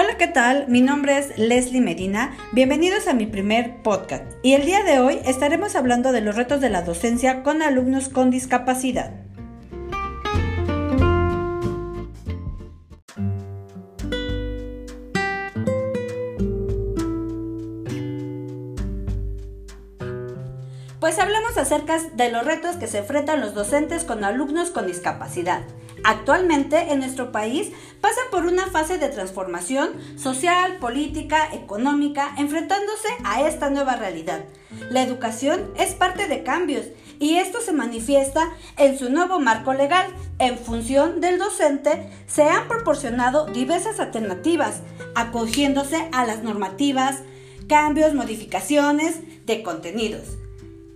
Hola, ¿qué tal? Mi nombre es Leslie Medina. Bienvenidos a mi primer podcast. Y el día de hoy estaremos hablando de los retos de la docencia con alumnos con discapacidad. Pues hablamos acerca de los retos que se enfrentan los docentes con alumnos con discapacidad. Actualmente en nuestro país pasa por una fase de transformación social, política, económica, enfrentándose a esta nueva realidad. La educación es parte de cambios y esto se manifiesta en su nuevo marco legal. En función del docente se han proporcionado diversas alternativas, acogiéndose a las normativas, cambios, modificaciones de contenidos.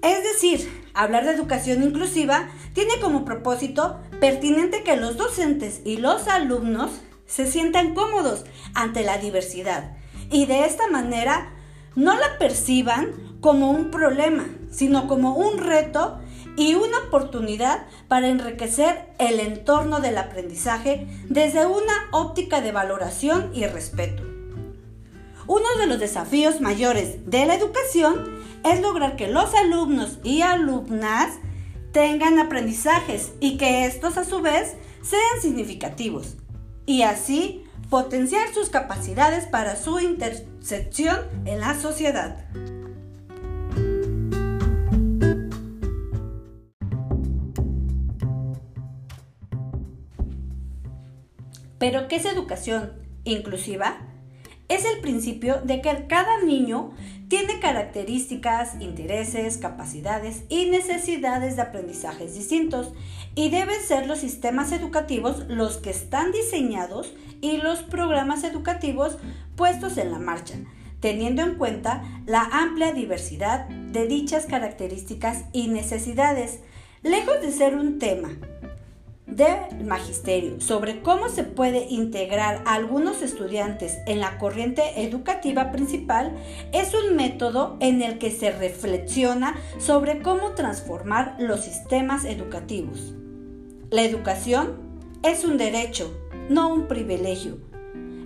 Es decir, hablar de educación inclusiva tiene como propósito pertinente que los docentes y los alumnos se sientan cómodos ante la diversidad y de esta manera no la perciban como un problema, sino como un reto y una oportunidad para enriquecer el entorno del aprendizaje desde una óptica de valoración y respeto. Uno de los desafíos mayores de la educación es lograr que los alumnos y alumnas tengan aprendizajes y que estos a su vez sean significativos y así potenciar sus capacidades para su intersección en la sociedad. ¿Pero qué es educación inclusiva? Es el principio de que cada niño tiene características, intereses, capacidades y necesidades de aprendizajes distintos y deben ser los sistemas educativos los que están diseñados y los programas educativos puestos en la marcha, teniendo en cuenta la amplia diversidad de dichas características y necesidades, lejos de ser un tema del magisterio sobre cómo se puede integrar a algunos estudiantes en la corriente educativa principal es un método en el que se reflexiona sobre cómo transformar los sistemas educativos. La educación es un derecho, no un privilegio.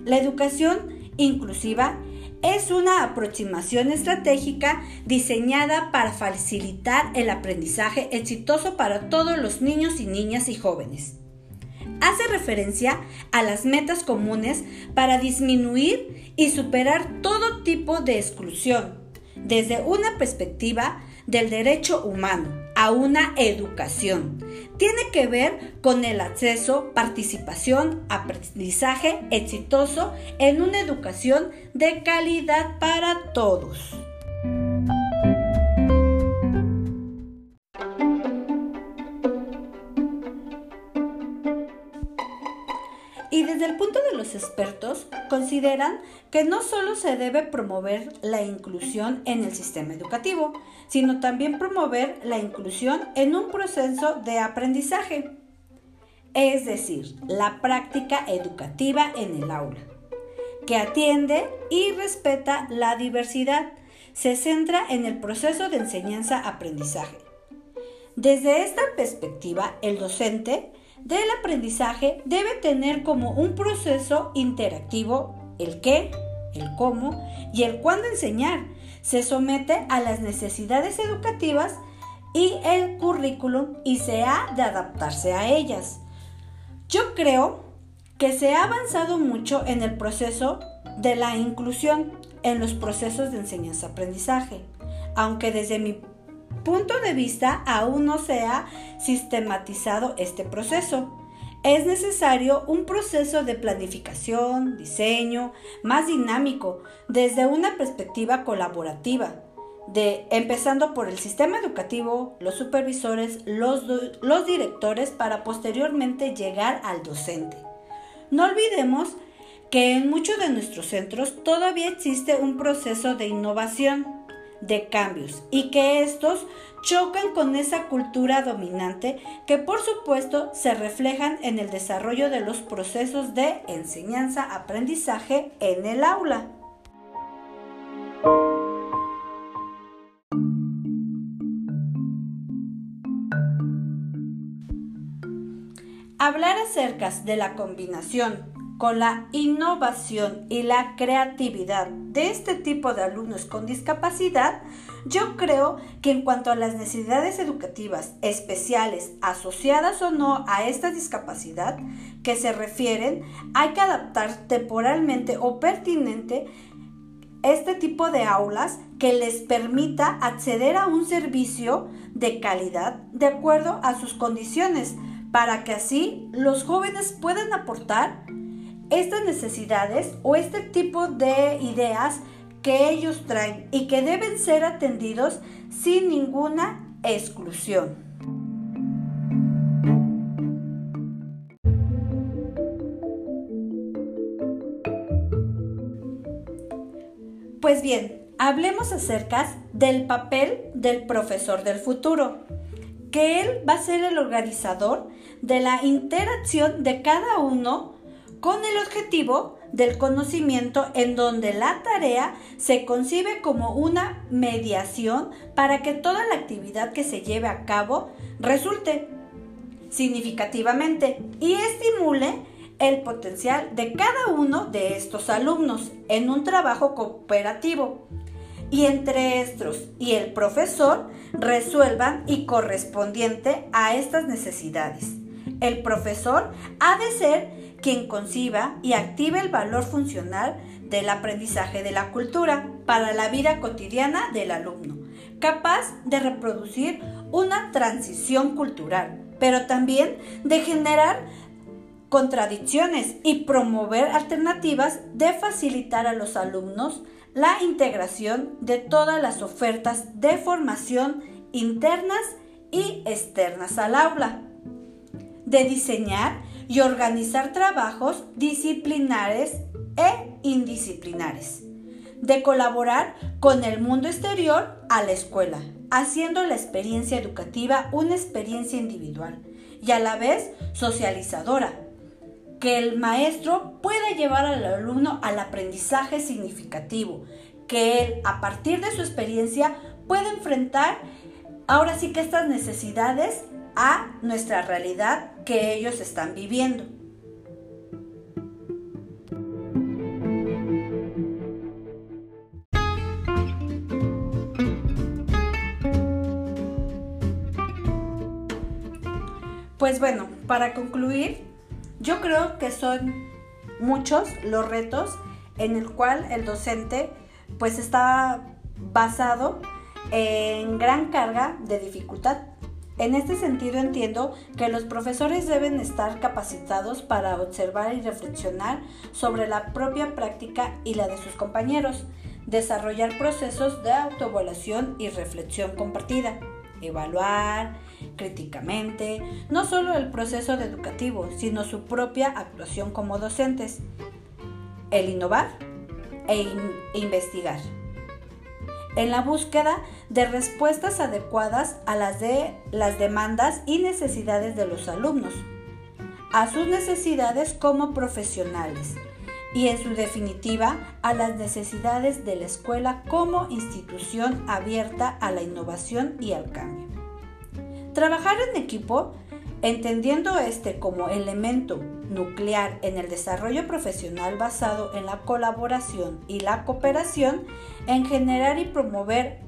La educación inclusiva es una aproximación estratégica diseñada para facilitar el aprendizaje exitoso para todos los niños y niñas y jóvenes. Hace referencia a las metas comunes para disminuir y superar todo tipo de exclusión desde una perspectiva del derecho humano a una educación. Tiene que ver con el acceso, participación, aprendizaje exitoso en una educación de calidad para todos. Los expertos, consideran que no solo se debe promover la inclusión en el sistema educativo, sino también promover la inclusión en un proceso de aprendizaje, es decir, la práctica educativa en el aula, que atiende y respeta la diversidad, se centra en el proceso de enseñanza-aprendizaje. Desde esta perspectiva, el docente del aprendizaje debe tener como un proceso interactivo el qué, el cómo y el cuándo enseñar. Se somete a las necesidades educativas y el currículum y se ha de adaptarse a ellas. Yo creo que se ha avanzado mucho en el proceso de la inclusión en los procesos de enseñanza-aprendizaje, aunque desde mi punto de vista aún no se ha sistematizado este proceso. Es necesario un proceso de planificación, diseño, más dinámico, desde una perspectiva colaborativa, de, empezando por el sistema educativo, los supervisores, los, los directores, para posteriormente llegar al docente. No olvidemos que en muchos de nuestros centros todavía existe un proceso de innovación de cambios y que estos chocan con esa cultura dominante que por supuesto se reflejan en el desarrollo de los procesos de enseñanza-aprendizaje en el aula. Hablar acerca de la combinación con la innovación y la creatividad de este tipo de alumnos con discapacidad, yo creo que en cuanto a las necesidades educativas especiales asociadas o no a esta discapacidad que se refieren, hay que adaptar temporalmente o pertinente este tipo de aulas que les permita acceder a un servicio de calidad de acuerdo a sus condiciones, para que así los jóvenes puedan aportar estas necesidades o este tipo de ideas que ellos traen y que deben ser atendidos sin ninguna exclusión. Pues bien, hablemos acerca del papel del profesor del futuro, que él va a ser el organizador de la interacción de cada uno con el objetivo del conocimiento en donde la tarea se concibe como una mediación para que toda la actividad que se lleve a cabo resulte significativamente y estimule el potencial de cada uno de estos alumnos en un trabajo cooperativo y entre estos y el profesor resuelvan y correspondiente a estas necesidades. El profesor ha de ser quien conciba y active el valor funcional del aprendizaje de la cultura para la vida cotidiana del alumno, capaz de reproducir una transición cultural, pero también de generar contradicciones y promover alternativas de facilitar a los alumnos la integración de todas las ofertas de formación internas y externas al aula, de diseñar y organizar trabajos disciplinares e indisciplinares, de colaborar con el mundo exterior a la escuela, haciendo la experiencia educativa una experiencia individual y a la vez socializadora, que el maestro pueda llevar al alumno al aprendizaje significativo, que él a partir de su experiencia pueda enfrentar ahora sí que estas necesidades a nuestra realidad que ellos están viviendo. Pues bueno, para concluir, yo creo que son muchos los retos en el cual el docente pues está basado en gran carga de dificultad. En este sentido entiendo que los profesores deben estar capacitados para observar y reflexionar sobre la propia práctica y la de sus compañeros, desarrollar procesos de autoevaluación y reflexión compartida, evaluar, críticamente no solo el proceso educativo, sino su propia actuación como docentes, el innovar e investigar, en la búsqueda de respuestas adecuadas a las de las demandas y necesidades de los alumnos, a sus necesidades como profesionales y en su definitiva a las necesidades de la escuela como institución abierta a la innovación y al cambio. Trabajar en equipo, entendiendo este como elemento nuclear en el desarrollo profesional basado en la colaboración y la cooperación, en generar y promover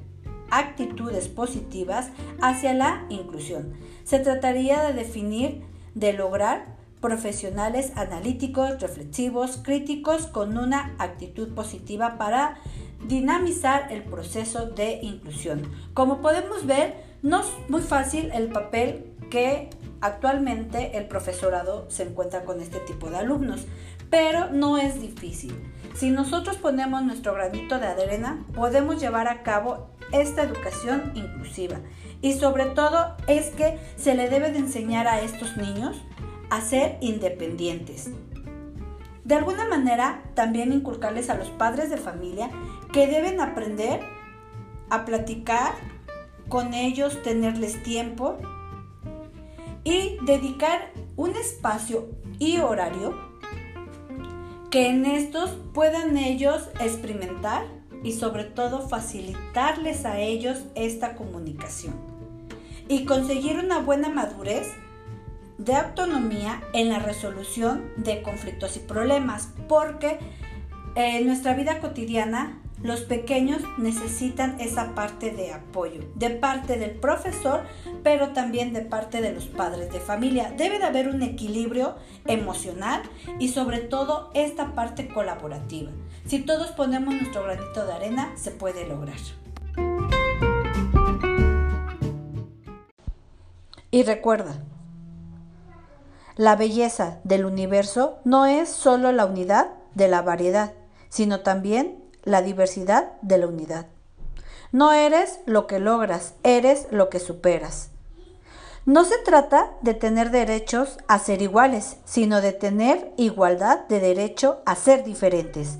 actitudes positivas hacia la inclusión. Se trataría de definir, de lograr profesionales analíticos, reflexivos, críticos, con una actitud positiva para dinamizar el proceso de inclusión. Como podemos ver, no es muy fácil el papel que actualmente el profesorado se encuentra con este tipo de alumnos, pero no es difícil. Si nosotros ponemos nuestro granito de arena, podemos llevar a cabo esta educación inclusiva. Y sobre todo es que se le debe de enseñar a estos niños a ser independientes. De alguna manera, también inculcarles a los padres de familia que deben aprender a platicar con ellos, tenerles tiempo y dedicar un espacio y horario que en estos puedan ellos experimentar y sobre todo facilitarles a ellos esta comunicación y conseguir una buena madurez de autonomía en la resolución de conflictos y problemas, porque en nuestra vida cotidiana los pequeños necesitan esa parte de apoyo, de parte del profesor, pero también de parte de los padres de familia. Debe de haber un equilibrio emocional y sobre todo esta parte colaborativa. Si todos ponemos nuestro granito de arena, se puede lograr. Y recuerda, la belleza del universo no es solo la unidad de la variedad, sino también la diversidad de la unidad. No eres lo que logras, eres lo que superas. No se trata de tener derechos a ser iguales, sino de tener igualdad de derecho a ser diferentes.